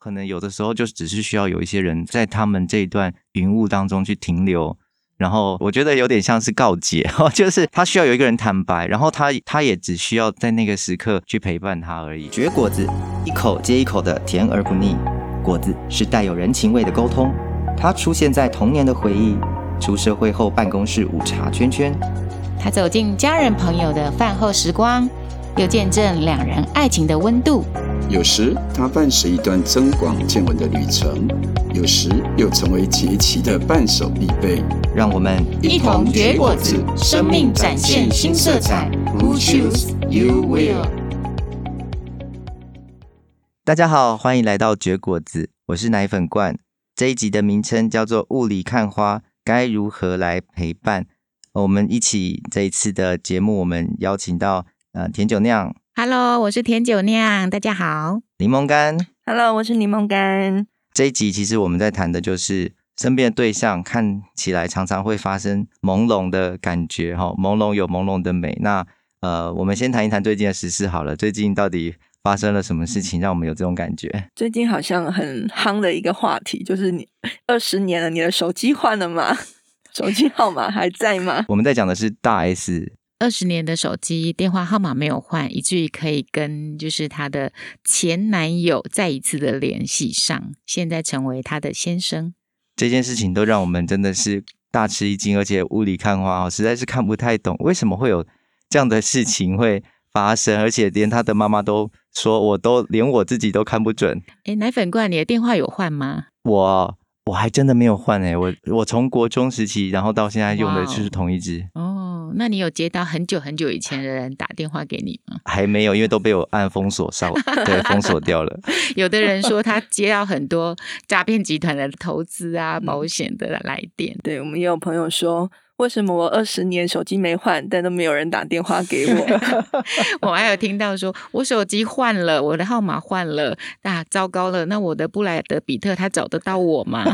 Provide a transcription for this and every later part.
可能有的时候就只是需要有一些人在他们这一段云雾当中去停留，然后我觉得有点像是告解，就是他需要有一个人坦白，然后他他也只需要在那个时刻去陪伴他而已。绝果子，一口接一口的甜而不腻，果子是带有人情味的沟通，它出现在童年的回忆，出社会后办公室午茶圈圈，他走进家人朋友的饭后时光。又见证两人爱情的温度，有时它伴随一段增广见闻的旅程，有时又成为节气的伴手必备。让我们一同绝果子，生命展现新色彩。Who choose you will？大家好，欢迎来到绝果子，我是奶粉罐。这一集的名称叫做《雾里看花，该如何来陪伴》。我们一起这一次的节目，我们邀请到。呃，甜酒酿，Hello，我是甜酒酿，大家好。柠檬干，Hello，我是柠檬干。这一集其实我们在谈的就是身边的对象看起来常常会发生朦胧的感觉，哈，朦胧有朦胧的美。那呃，我们先谈一谈最近的时事好了。最近到底发生了什么事情，让我们有这种感觉？最近好像很夯的一个话题，就是你二十年了，你的手机换了吗？手机号码还在吗？我们在讲的是大 S。二十年的手机电话号码没有换，以至于可以跟就是她的前男友再一次的联系上，现在成为她的先生。这件事情都让我们真的是大吃一惊，而且雾里看花哦，实在是看不太懂为什么会有这样的事情会发生，而且连他的妈妈都说，我都连我自己都看不准。诶，奶粉罐，你的电话有换吗？我我还真的没有换诶，我我从国中时期，然后到现在用的就是同一支。哦。那你有接到很久很久以前的人打电话给你吗？还没有，因为都被我按封锁上，对，封锁掉了。有的人说他接到很多诈骗集团的投资啊、保险的来电。对，我们也有朋友说，为什么我二十年手机没换，但都没有人打电话给我？我还有听到说我手机换了，我的号码换了，啊，糟糕了，那我的布莱德比特他找得到我吗？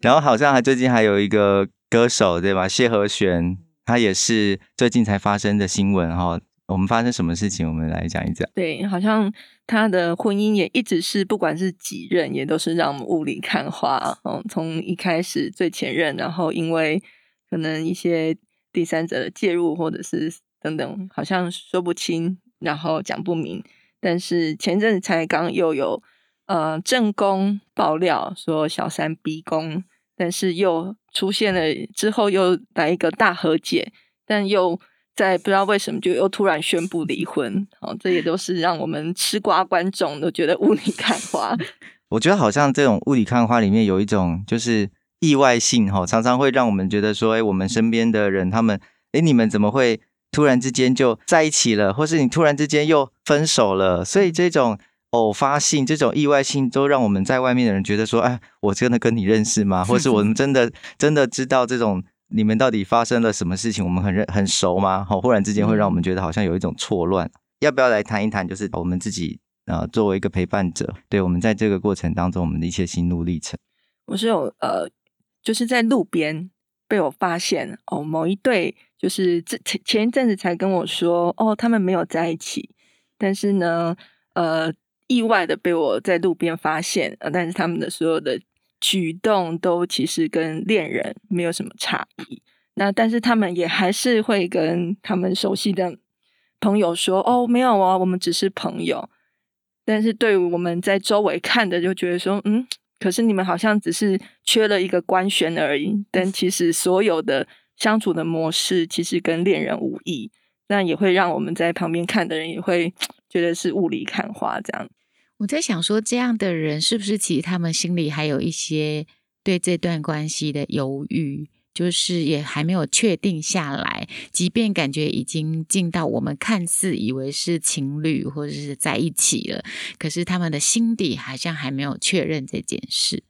然后好像还最近还有一个歌手对吧？谢和弦。他也是最近才发生的新闻哈，我们发生什么事情？我们来讲一讲。对，好像他的婚姻也一直是，不管是几任，也都是让我们雾里看花。嗯，从一开始最前任，然后因为可能一些第三者的介入，或者是等等，好像说不清，然后讲不明。但是前阵子才刚又有呃正宫爆料说小三逼宫。但是又出现了之后，又来一个大和解，但又在不知道为什么就又突然宣布离婚。哦，这也都是让我们吃瓜观众都觉得雾里看花。我觉得好像这种雾里看花里面有一种就是意外性哈，常常会让我们觉得说，哎，我们身边的人他们，哎，你们怎么会突然之间就在一起了，或是你突然之间又分手了？所以这种。偶发性这种意外性，都让我们在外面的人觉得说：“哎，我真的跟你认识吗？或是我们真的真的知道这种你们到底发生了什么事情？我们很认很熟吗？”好，忽然之间会让我们觉得好像有一种错乱。要不要来谈一谈？就是我们自己呃，作为一个陪伴者，对我们在这个过程当中，我们的一些心路历程。我是有呃，就是在路边被我发现哦，某一对就是这前前一阵子才跟我说哦，他们没有在一起，但是呢，呃。意外的被我在路边发现，呃，但是他们的所有的举动都其实跟恋人没有什么差异。那但是他们也还是会跟他们熟悉的朋友说：“哦，没有啊，我们只是朋友。”但是对于我们在周围看的，就觉得说：“嗯，可是你们好像只是缺了一个官宣而已。”但其实所有的相处的模式其实跟恋人无异。那也会让我们在旁边看的人也会觉得是雾里看花这样。我在想说，这样的人是不是其实他们心里还有一些对这段关系的犹豫，就是也还没有确定下来。即便感觉已经进到我们看似以为是情侣或者是在一起了，可是他们的心底好像还没有确认这件事。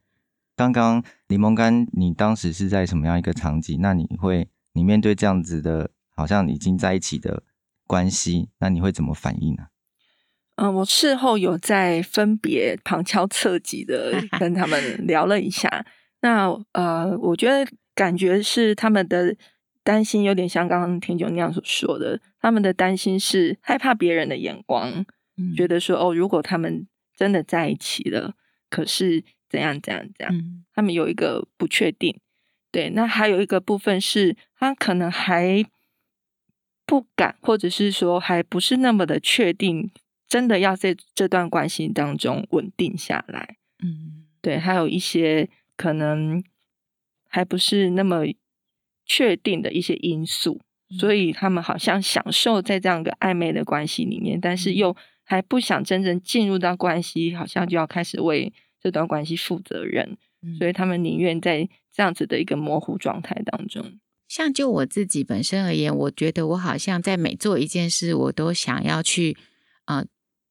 刚刚柠檬干，你当时是在什么样一个场景？那你会你面对这样子的，好像已经在一起的关系，那你会怎么反应呢？嗯、呃，我事后有在分别旁敲侧击的 跟他们聊了一下。那呃，我觉得感觉是他们的担心有点像刚刚田九那样所说的，他们的担心是害怕别人的眼光，嗯、觉得说哦，如果他们真的在一起了，可是怎样怎样怎样，嗯、他们有一个不确定。对，那还有一个部分是，他可能还不敢，或者是说还不是那么的确定，真的要在这段关系当中稳定下来。嗯，对，还有一些可能还不是那么确定的一些因素，所以他们好像享受在这样一个暧昧的关系里面，但是又还不想真正进入到关系，好像就要开始为这段关系负责任，所以他们宁愿在。这样子的一个模糊状态当中，像就我自己本身而言，我觉得我好像在每做一件事，我都想要去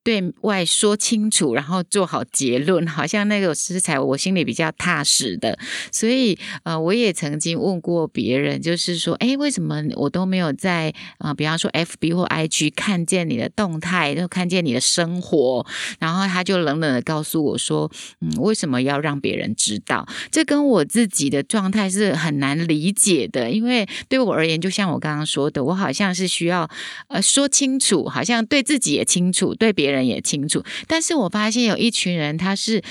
对外说清楚，然后做好结论，好像那个食材我心里比较踏实的。所以呃，我也曾经问过别人，就是说，哎，为什么我都没有在啊、呃，比方说 FB 或 IG 看见你的动态，就看见你的生活？然后他就冷冷的告诉我说，嗯，为什么要让别人知道？这跟我自己的状态是很难理解的，因为对我而言，就像我刚刚说的，我好像是需要呃说清楚，好像对自己也清楚，对别人。人也清楚，但是我发现有一群人，他是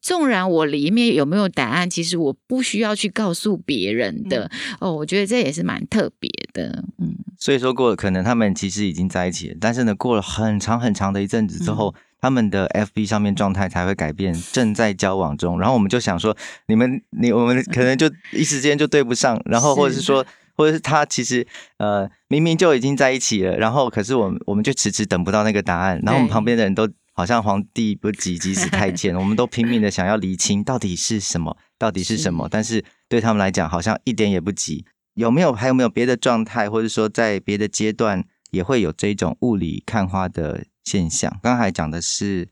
纵然我里面有没有答案，其实我不需要去告诉别人的。嗯、哦，我觉得这也是蛮特别的。嗯，所以说过了，可能他们其实已经在一起了，但是呢，过了很长很长的一阵子之后，嗯、他们的 FB 上面状态才会改变，正在交往中。然后我们就想说，你们你我们可能就一时间就对不上，然后或者是说。或者是他其实呃明明就已经在一起了，然后可是我们我们就迟迟等不到那个答案，然后我们旁边的人都好像皇帝不急急死太 监，我们都拼命的想要厘清到底是什么，到底是什么，是但是对他们来讲好像一点也不急。有没有还有没有别的状态，或者说在别的阶段也会有这种雾里看花的现象？刚才讲的是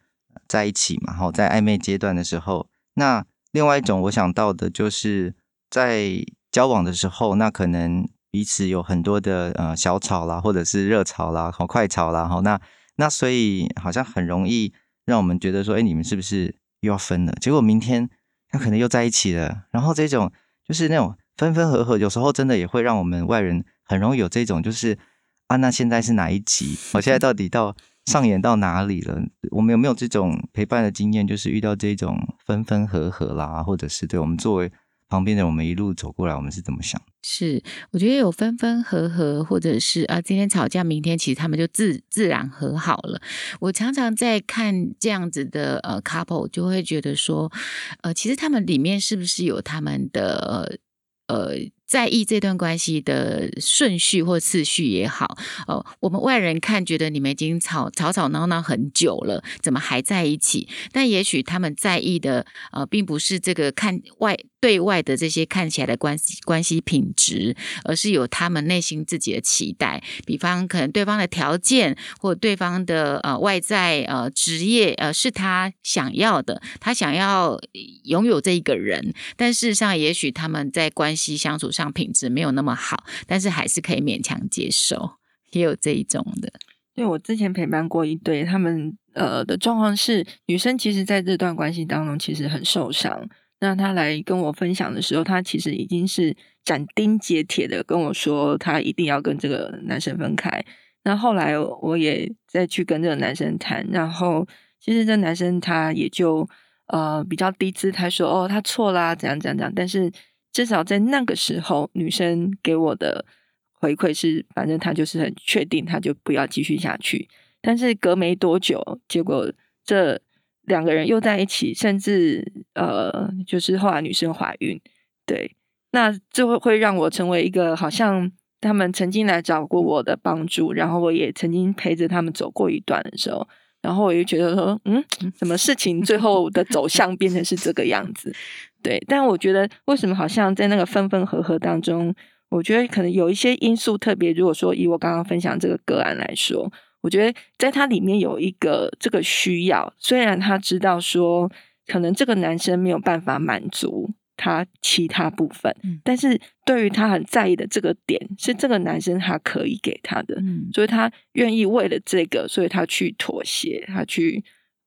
在一起嘛，然后在暧昧阶段的时候，那另外一种我想到的就是在。交往的时候，那可能彼此有很多的呃小吵啦，或者是热吵啦，好快吵啦，好那那所以好像很容易让我们觉得说，哎，你们是不是又要分了？结果明天他可能又在一起了，然后这种就是那种分分合合，有时候真的也会让我们外人很容易有这种就是啊，那现在是哪一集？我现在到底到上演到哪里了？我们有没有这种陪伴的经验？就是遇到这种分分合合啦，或者是对我们作为。旁边的我们一路走过来，我们是怎么想？是，我觉得有分分合合，或者是啊，今天吵架，明天其实他们就自自然和好了。我常常在看这样子的呃 couple，就会觉得说，呃，其实他们里面是不是有他们的呃。在意这段关系的顺序或次序也好，哦，我们外人看觉得你们已经吵吵吵闹闹很久了，怎么还在一起？但也许他们在意的，呃，并不是这个看外对外的这些看起来的关系关系品质，而是有他们内心自己的期待。比方，可能对方的条件或对方的呃外在呃职业呃是他想要的，他想要拥有这一个人，但事实上，也许他们在关系相处上。品质没有那么好，但是还是可以勉强接受，也有这一种的。对，我之前陪伴过一对，他们呃的状况是，女生其实在这段关系当中其实很受伤。那她来跟我分享的时候，她其实已经是斩钉截铁的跟我说，她一定要跟这个男生分开。那后来我也再去跟这个男生谈，然后其实这男生他也就呃比较低姿态说，哦，他错啦，怎样怎样怎样，但是。至少在那个时候，女生给我的回馈是，反正她就是很确定，她就不要继续下去。但是隔没多久，结果这两个人又在一起，甚至呃，就是后来女生怀孕。对，那这会会让我成为一个好像他们曾经来找过我的帮助，然后我也曾经陪着他们走过一段的时候，然后我就觉得说，嗯，什么事情最后的走向变成是这个样子？对，但我觉得为什么好像在那个分分合合当中，我觉得可能有一些因素特别。如果说以我刚刚分享这个个案来说，我觉得在它里面有一个这个需要，虽然他知道说可能这个男生没有办法满足他其他部分，嗯、但是对于他很在意的这个点，是这个男生他可以给他的，嗯、所以他愿意为了这个，所以他去妥协，他去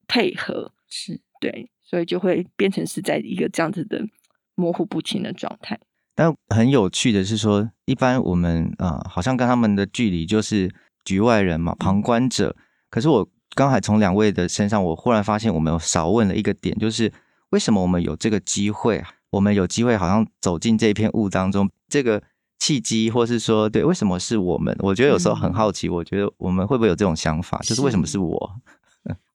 配合，是对。所以就会变成是在一个这样子的模糊不清的状态。但很有趣的是说，一般我们啊、呃，好像跟他们的距离就是局外人嘛，旁观者。可是我刚才从两位的身上，我忽然发现我们有少问了一个点，就是为什么我们有这个机会，我们有机会好像走进这片雾当中，这个契机，或是说，对，为什么是我们？我觉得有时候很好奇，我觉得我们会不会有这种想法，就是为什么是我？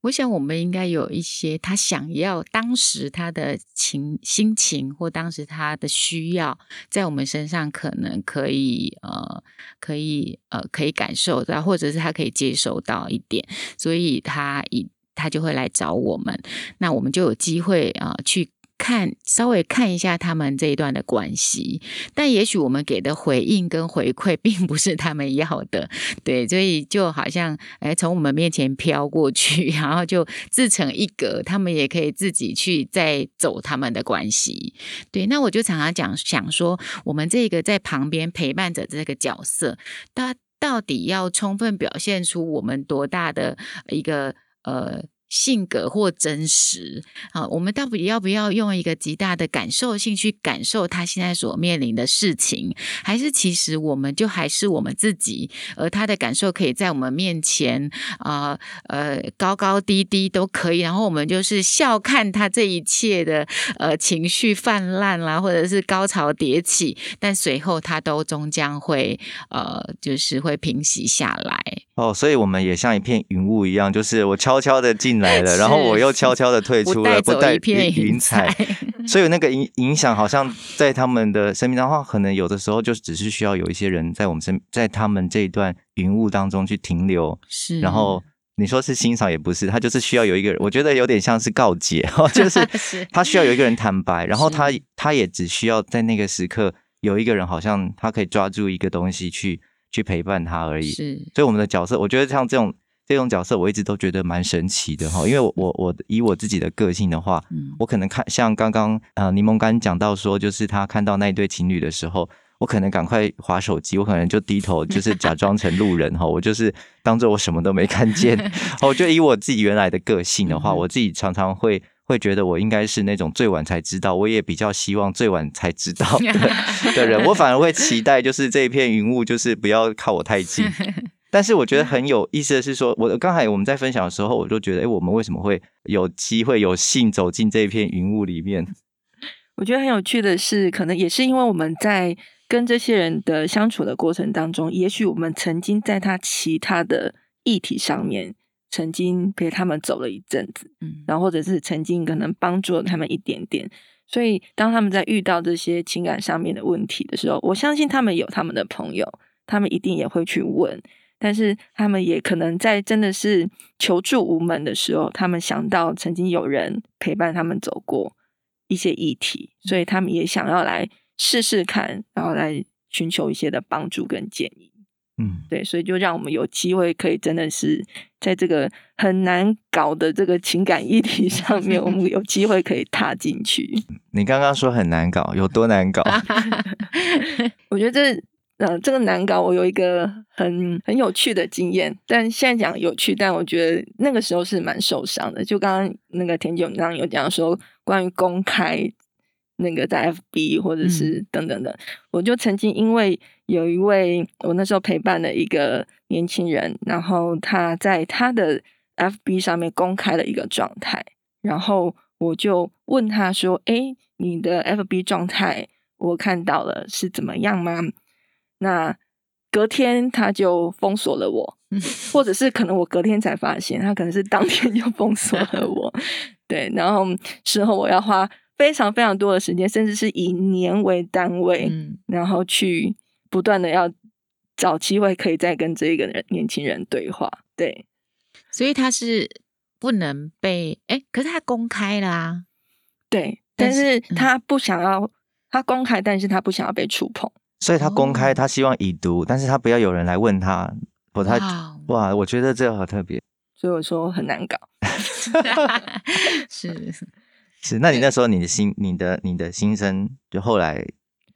我想，我们应该有一些他想要当时他的情心情，或当时他的需要，在我们身上可能可以呃，可以呃，可以感受到，或者是他可以接收到一点，所以他一他就会来找我们，那我们就有机会啊、呃、去。看，稍微看一下他们这一段的关系，但也许我们给的回应跟回馈并不是他们要的，对，所以就好像哎，从我们面前飘过去，然后就自成一格，他们也可以自己去再走他们的关系，对。那我就常常讲，想说，我们这个在旁边陪伴着这个角色，他到底要充分表现出我们多大的一个呃。性格或真实啊，我们到底要不要用一个极大的感受性去感受他现在所面临的事情？还是其实我们就还是我们自己，而他的感受可以在我们面前啊呃，呃高高低低都可以，然后我们就是笑看他这一切的呃情绪泛滥啦，或者是高潮迭起，但随后他都终将会呃就是会平息下来。哦，所以我们也像一片云雾一样，就是我悄悄的进来了，然后我又悄悄的退出了，不带云彩。所以那个影影响，好像在他们的生命当中，可能有的时候就只是需要有一些人在我们身，在他们这一段云雾当中去停留。是，然后你说是欣赏也不是，他就是需要有一个人，我觉得有点像是告解，就是 他需要有一个人坦白，然后他他也只需要在那个时刻有一个人，好像他可以抓住一个东西去。去陪伴他而已，是，所以我们的角色，我觉得像这种这种角色，我一直都觉得蛮神奇的哈。因为我我我以我自己的个性的话，嗯，我可能看像刚刚呃柠檬干讲到说，就是他看到那一对情侣的时候，我可能赶快划手机，我可能就低头，就是假装成路人哈，我就是当做我什么都没看见。我就以我自己原来的个性的话，我自己常常会。会觉得我应该是那种最晚才知道，我也比较希望最晚才知道的 的人。我反而会期待，就是这一片云雾，就是不要靠我太近。但是我觉得很有意思的是说，我刚才我们在分享的时候，我就觉得，哎，我们为什么会有机会有幸走进这一片云雾里面？我觉得很有趣的是，可能也是因为我们在跟这些人的相处的过程当中，也许我们曾经在他其他的议题上面。曾经陪他们走了一阵子，嗯，然后或者是曾经可能帮助了他们一点点，所以当他们在遇到这些情感上面的问题的时候，我相信他们有他们的朋友，他们一定也会去问，但是他们也可能在真的是求助无门的时候，他们想到曾经有人陪伴他们走过一些议题，所以他们也想要来试试看，然后来寻求一些的帮助跟建议。嗯，对，所以就让我们有机会可以真的是在这个很难搞的这个情感议题上面，我们 有机会可以踏进去。你刚刚说很难搞，有多难搞？我觉得这呃，这个难搞，我有一个很很有趣的经验，但现在讲有趣，但我觉得那个时候是蛮受伤的。就刚刚那个恬姐刚刚有讲说关于公开。那个在 FB 或者是等等的，嗯、我就曾经因为有一位我那时候陪伴的一个年轻人，然后他在他的 FB 上面公开了一个状态，然后我就问他说：“诶，你的 FB 状态我看到了是怎么样吗？”那隔天他就封锁了我，或者是可能我隔天才发现，他可能是当天就封锁了我。对，然后事后我要花。非常非常多的时间，甚至是以年为单位，嗯、然后去不断的要找机会，可以再跟这个人年轻人对话。对，所以他是不能被哎，可是他公开啦、啊，对，但是他不想要、嗯、他公开，但是他不想要被触碰，所以他公开，他希望已读，但是他不要有人来问他，不太哇，哇，我觉得这个好特别，所以我说很难搞，是。是，那你那时候你的心、你的、你的心声，就后来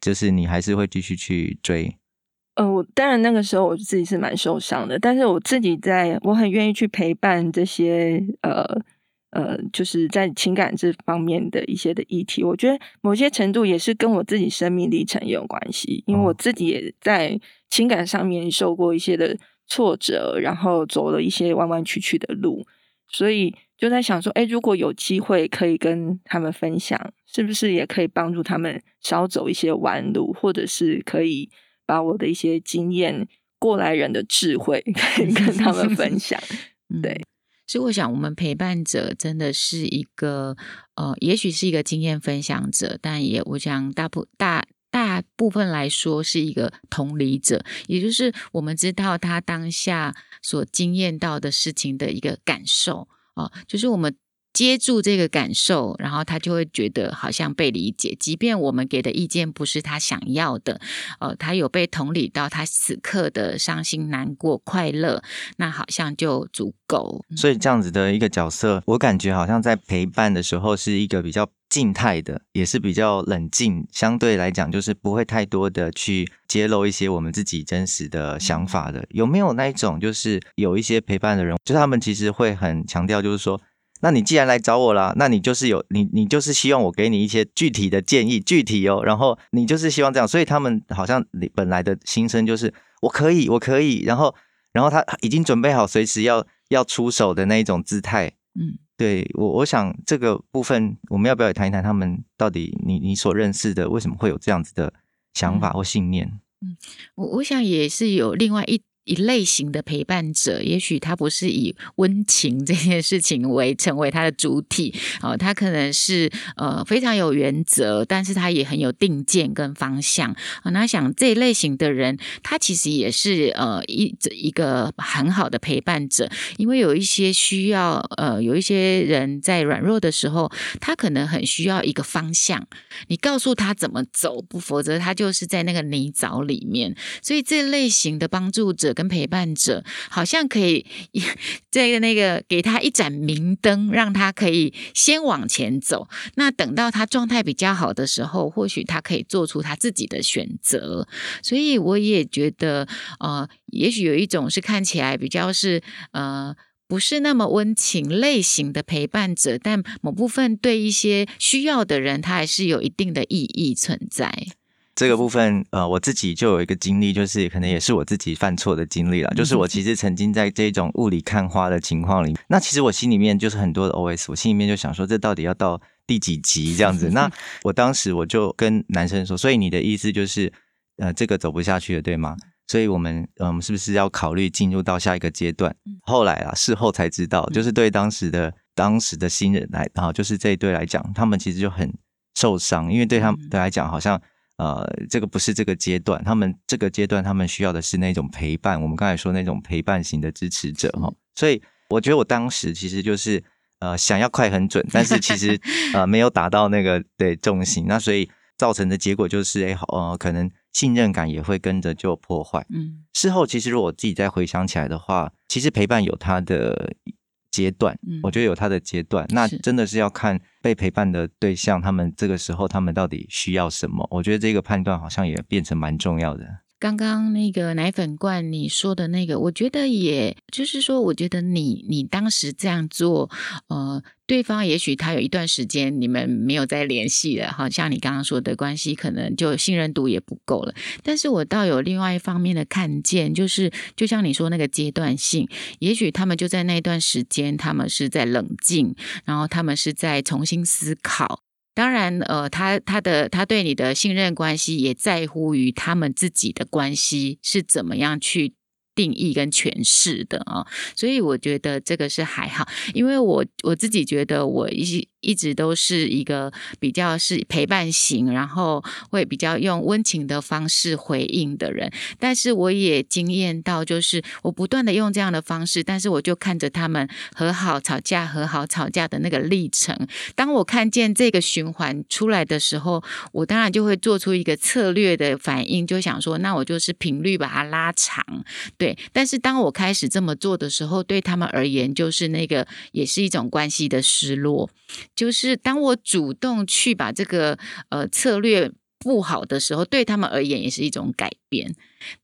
就是你还是会继续去追。呃，我当然那个时候我自己是蛮受伤的，但是我自己在我很愿意去陪伴这些呃呃，就是在情感这方面的一些的议题。我觉得某些程度也是跟我自己生命历程也有关系，因为我自己也在情感上面受过一些的挫折，然后走了一些弯弯曲曲的路。所以就在想说，哎，如果有机会可以跟他们分享，是不是也可以帮助他们少走一些弯路，或者是可以把我的一些经验、过来人的智慧可 以 跟他们分享？对。所以我想，我们陪伴者真的是一个，呃，也许是一个经验分享者，但也我想大部大大部分来说是一个同理者，也就是我们知道他当下所经验到的事情的一个感受啊，就是我们。接住这个感受，然后他就会觉得好像被理解，即便我们给的意见不是他想要的，呃，他有被同理到他此刻的伤心、难过、快乐，那好像就足够。所以这样子的一个角色，我感觉好像在陪伴的时候是一个比较静态的，也是比较冷静，相对来讲就是不会太多的去揭露一些我们自己真实的想法的。有没有那一种，就是有一些陪伴的人，就是他们其实会很强调，就是说。那你既然来找我了，那你就是有你，你就是希望我给你一些具体的建议，具体哦，然后你就是希望这样，所以他们好像你本来的心声就是我可以，我可以，然后，然后他已经准备好随时要要出手的那一种姿态，嗯，对我，我想这个部分我们要不要也谈一谈，他们到底你你所认识的为什么会有这样子的想法或信念？嗯，我我想也是有另外一。一类型的陪伴者，也许他不是以温情这件事情为成为他的主体哦，他可能是呃非常有原则，但是他也很有定见跟方向啊、哦。那想这一类型的人，他其实也是呃一一个很好的陪伴者，因为有一些需要呃有一些人在软弱的时候，他可能很需要一个方向，你告诉他怎么走，不否则他就是在那个泥沼里面。所以这类型的帮助者。跟陪伴者好像可以，这个那个给他一盏明灯，让他可以先往前走。那等到他状态比较好的时候，或许他可以做出他自己的选择。所以我也觉得，呃，也许有一种是看起来比较是呃不是那么温情类型的陪伴者，但某部分对一些需要的人，他还是有一定的意义存在。这个部分，呃，我自己就有一个经历，就是可能也是我自己犯错的经历了。就是我其实曾经在这种雾里看花的情况里，那其实我心里面就是很多的 OS，我心里面就想说，这到底要到第几集这样子？那我当时我就跟男生说，所以你的意思就是，呃，这个走不下去了，对吗？所以我们，嗯，是不是要考虑进入到下一个阶段？后来啊，事后才知道，就是对当时的当时的新人来，然后就是这一对来讲，他们其实就很受伤，因为对他们来讲，好像。呃，这个不是这个阶段，他们这个阶段他们需要的是那种陪伴。我们刚才说那种陪伴型的支持者哈，所以我觉得我当时其实就是呃想要快很准，但是其实呃没有达到那个对重心，那所以造成的结果就是哎好呃可能信任感也会跟着就破坏。嗯，事后其实如果我自己再回想起来的话，其实陪伴有它的。阶段，我觉得有他的阶段，那真的是要看被陪伴的对象，他们这个时候他们到底需要什么？我觉得这个判断好像也变成蛮重要的。刚刚那个奶粉罐你说的那个，我觉得也就是说，我觉得你你当时这样做，呃，对方也许他有一段时间你们没有再联系了，好像你刚刚说的关系可能就信任度也不够了。但是我倒有另外一方面的看见，就是就像你说那个阶段性，也许他们就在那段时间，他们是在冷静，然后他们是在重新思考。当然，呃，他他的他对你的信任关系也在乎于他们自己的关系是怎么样去。定义跟诠释的啊，所以我觉得这个是还好，因为我我自己觉得我一一直都是一个比较是陪伴型，然后会比较用温情的方式回应的人。但是我也经验到，就是我不断的用这样的方式，但是我就看着他们和好、吵架、和好、吵架的那个历程。当我看见这个循环出来的时候，我当然就会做出一个策略的反应，就想说，那我就是频率把它拉长。对，但是当我开始这么做的时候，对他们而言，就是那个也是一种关系的失落。就是当我主动去把这个呃策略不好的时候，对他们而言也是一种改变。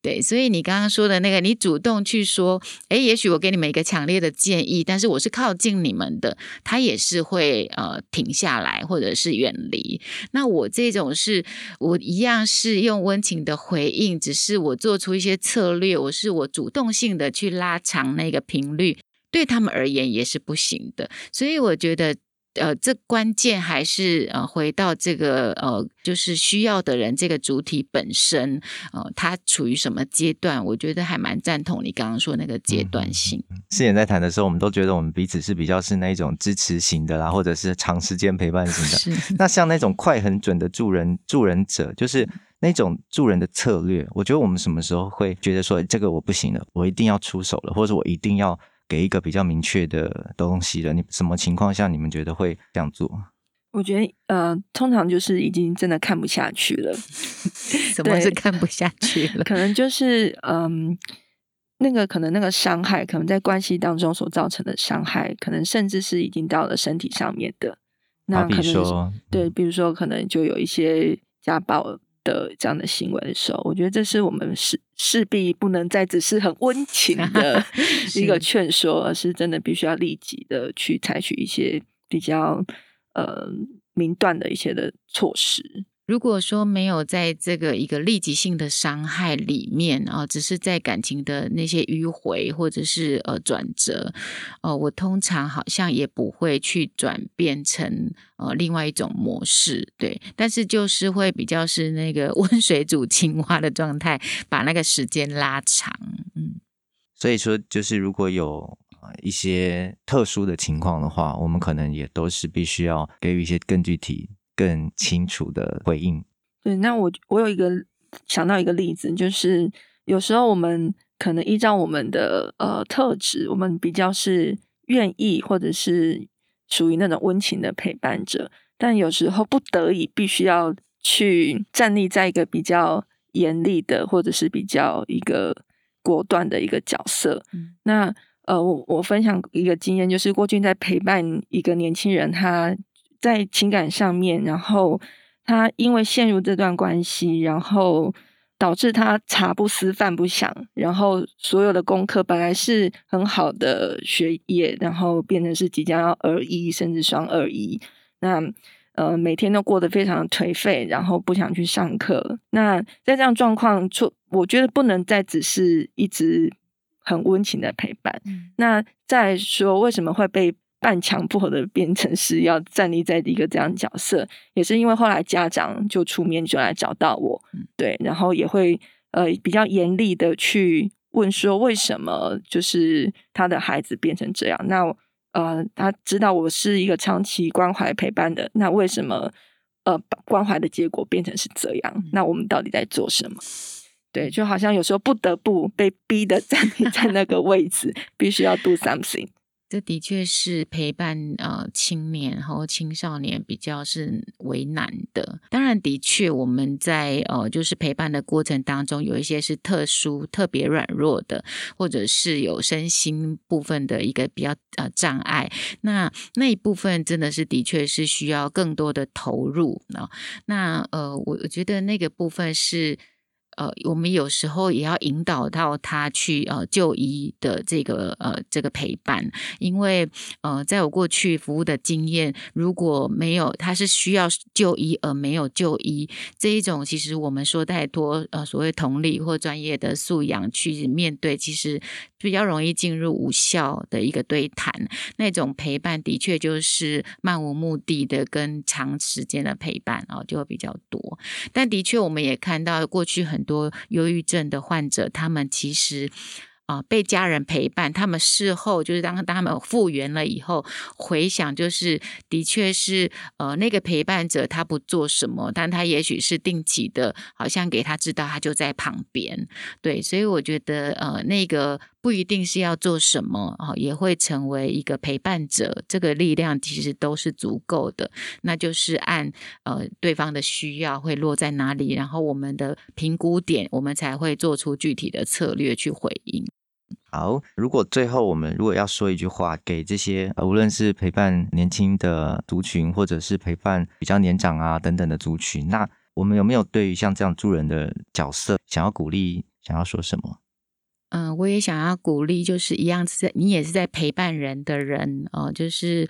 对，所以你刚刚说的那个，你主动去说，诶，也许我给你们一个强烈的建议，但是我是靠近你们的，他也是会呃停下来或者是远离。那我这种是我一样是用温情的回应，只是我做出一些策略，我是我主动性的去拉长那个频率。对他们而言也是不行的。所以我觉得。呃，这关键还是呃，回到这个呃，就是需要的人这个主体本身，呃，他处于什么阶段？我觉得还蛮赞同你刚刚说那个阶段性。之前在谈的时候，我们都觉得我们彼此是比较是那种支持型的啦，或者是长时间陪伴型的。那像那种快很准的助人助人者，就是那种助人的策略，我觉得我们什么时候会觉得说这个我不行了，我一定要出手了，或者我一定要。给一个比较明确的东西了，你什么情况下你们觉得会这样做？我觉得呃，通常就是已经真的看不下去了。什么是看不下去了？可能就是嗯，那个可能那个伤害，可能在关系当中所造成的伤害，可能甚至是已经到了身体上面的。那可能说对，比如说可能就有一些家暴。的这样的行为的时候，我觉得这是我们势势必不能再只是很温情的 一个劝说，而是真的必须要立即的去采取一些比较呃明断的一些的措施。如果说没有在这个一个立即性的伤害里面啊，只是在感情的那些迂回或者是呃转折，呃，我通常好像也不会去转变成呃另外一种模式，对，但是就是会比较是那个 温水煮青蛙的状态，把那个时间拉长，嗯，所以说就是如果有一些特殊的情况的话，我们可能也都是必须要给予一些更具体。更清楚的回应。对，那我我有一个想到一个例子，就是有时候我们可能依照我们的呃特质，我们比较是愿意或者是属于那种温情的陪伴者，但有时候不得已必须要去站立在一个比较严厉的或者是比较一个果断的一个角色。嗯、那呃，我我分享一个经验，就是郭俊在陪伴一个年轻人，他。在情感上面，然后他因为陷入这段关系，然后导致他茶不思饭不想，然后所有的功课本来是很好的学业，然后变成是即将要二一甚至双二一，那呃每天都过得非常的颓废，然后不想去上课。那在这样状况出，我觉得不能再只是一直很温情的陪伴。嗯、那再说为什么会被？半强迫的变成是要站立在一个这样的角色，也是因为后来家长就出面就来找到我，对，然后也会呃比较严厉的去问说为什么就是他的孩子变成这样？那呃他知道我是一个长期关怀陪伴的，那为什么呃关怀的结果变成是这样？那我们到底在做什么？对，就好像有时候不得不被逼的 站立在那个位置，必须要 do something。这的确是陪伴呃青年和青少年比较是为难的。当然，的确我们在呃就是陪伴的过程当中，有一些是特殊、特别软弱的，或者是有身心部分的一个比较呃障碍。那那一部分真的是的确是需要更多的投入呢。那呃，我我觉得那个部分是。呃，我们有时候也要引导到他去呃就医的这个呃这个陪伴，因为呃在我过去服务的经验，如果没有他是需要就医而没有就医这一种，其实我们说太多呃所谓同理或专业的素养去面对，其实比较容易进入无效的一个对谈。那种陪伴的确就是漫无目的的跟长时间的陪伴啊，就会比较多。但的确我们也看到过去很。多忧郁症的患者，他们其实啊、被家人陪伴，他们事后就是当当他们复原了以后，回想就是的确是呃那个陪伴者他不做什么，但他也许是定期的，好像给他知道他就在旁边，对，所以我觉得呃那个。不一定是要做什么啊，也会成为一个陪伴者。这个力量其实都是足够的，那就是按呃对方的需要会落在哪里，然后我们的评估点，我们才会做出具体的策略去回应。好，如果最后我们如果要说一句话给这些无论是陪伴年轻的族群，或者是陪伴比较年长啊等等的族群，那我们有没有对于像这样助人的角色想要鼓励，想要说什么？嗯，我也想要鼓励，就是一样是在你也是在陪伴人的人哦，就是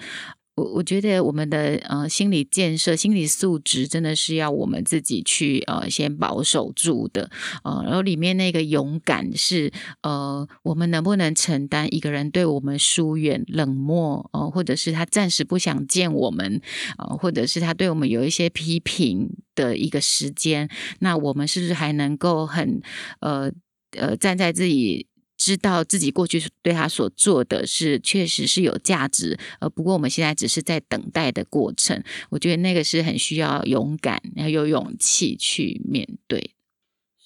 我我觉得我们的呃心理建设、心理素质真的是要我们自己去呃先保守住的，呃，然后里面那个勇敢是呃，我们能不能承担一个人对我们疏远、冷漠，呃，或者是他暂时不想见我们，呃，或者是他对我们有一些批评的一个时间，那我们是不是还能够很呃呃站在自己。知道自己过去对他所做的是确实是有价值，呃，不过我们现在只是在等待的过程。我觉得那个是很需要勇敢，要有勇气去面对。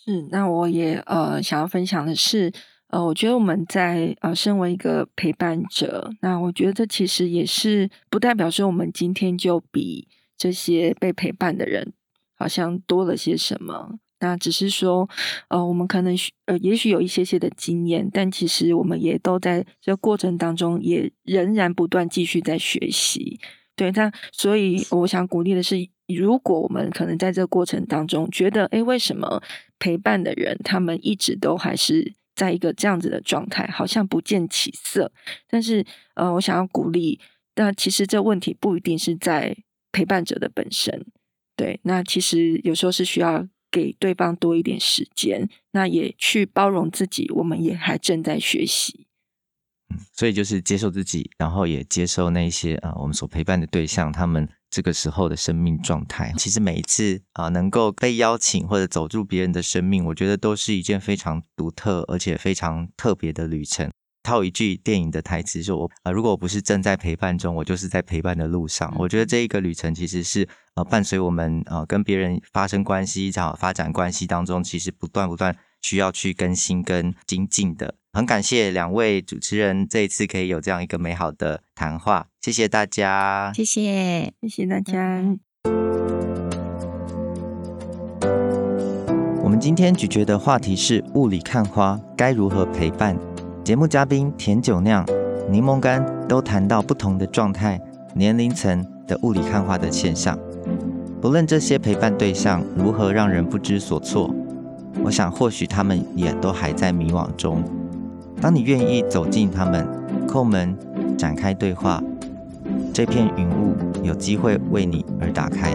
是，那我也呃想要分享的是，呃，我觉得我们在呃身为一个陪伴者，那我觉得这其实也是不代表说我们今天就比这些被陪伴的人好像多了些什么。那只是说，呃，我们可能呃，也许有一些些的经验，但其实我们也都在这个过程当中，也仍然不断继续在学习。对，那所以我想鼓励的是，如果我们可能在这个过程当中觉得，诶，为什么陪伴的人他们一直都还是在一个这样子的状态，好像不见起色？但是，呃，我想要鼓励，那其实这问题不一定是在陪伴者的本身。对，那其实有时候是需要。给对方多一点时间，那也去包容自己。我们也还正在学习，嗯，所以就是接受自己，然后也接受那些啊，我们所陪伴的对象，他们这个时候的生命状态。其实每一次啊，能够被邀请或者走入别人的生命，我觉得都是一件非常独特而且非常特别的旅程。套一句电影的台词说：“我啊，如果我不是正在陪伴中，我就是在陪伴的路上。”我觉得这一个旅程其实是呃，伴随我们呃跟别人发生关系、这样发展关系当中，其实不断不断需要去更新跟精进的。很感谢两位主持人这一次可以有这样一个美好的谈话，谢谢大家，谢谢，谢谢大家。我们今天咀嚼的话题是雾里看花，该如何陪伴？节目嘉宾甜酒酿、柠檬干都谈到不同的状态、年龄层的雾里看花的现象。不论这些陪伴对象如何让人不知所措，我想或许他们也都还在迷惘中。当你愿意走进他们，叩门，展开对话，这片云雾有机会为你而打开，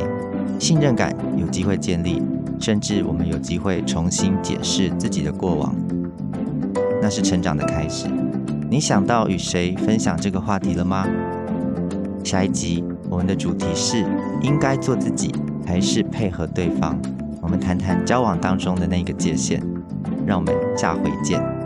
信任感有机会建立，甚至我们有机会重新解释自己的过往。那是成长的开始。你想到与谁分享这个话题了吗？下一集我们的主题是：应该做自己，还是配合对方？我们谈谈交往当中的那个界限。让我们下回见。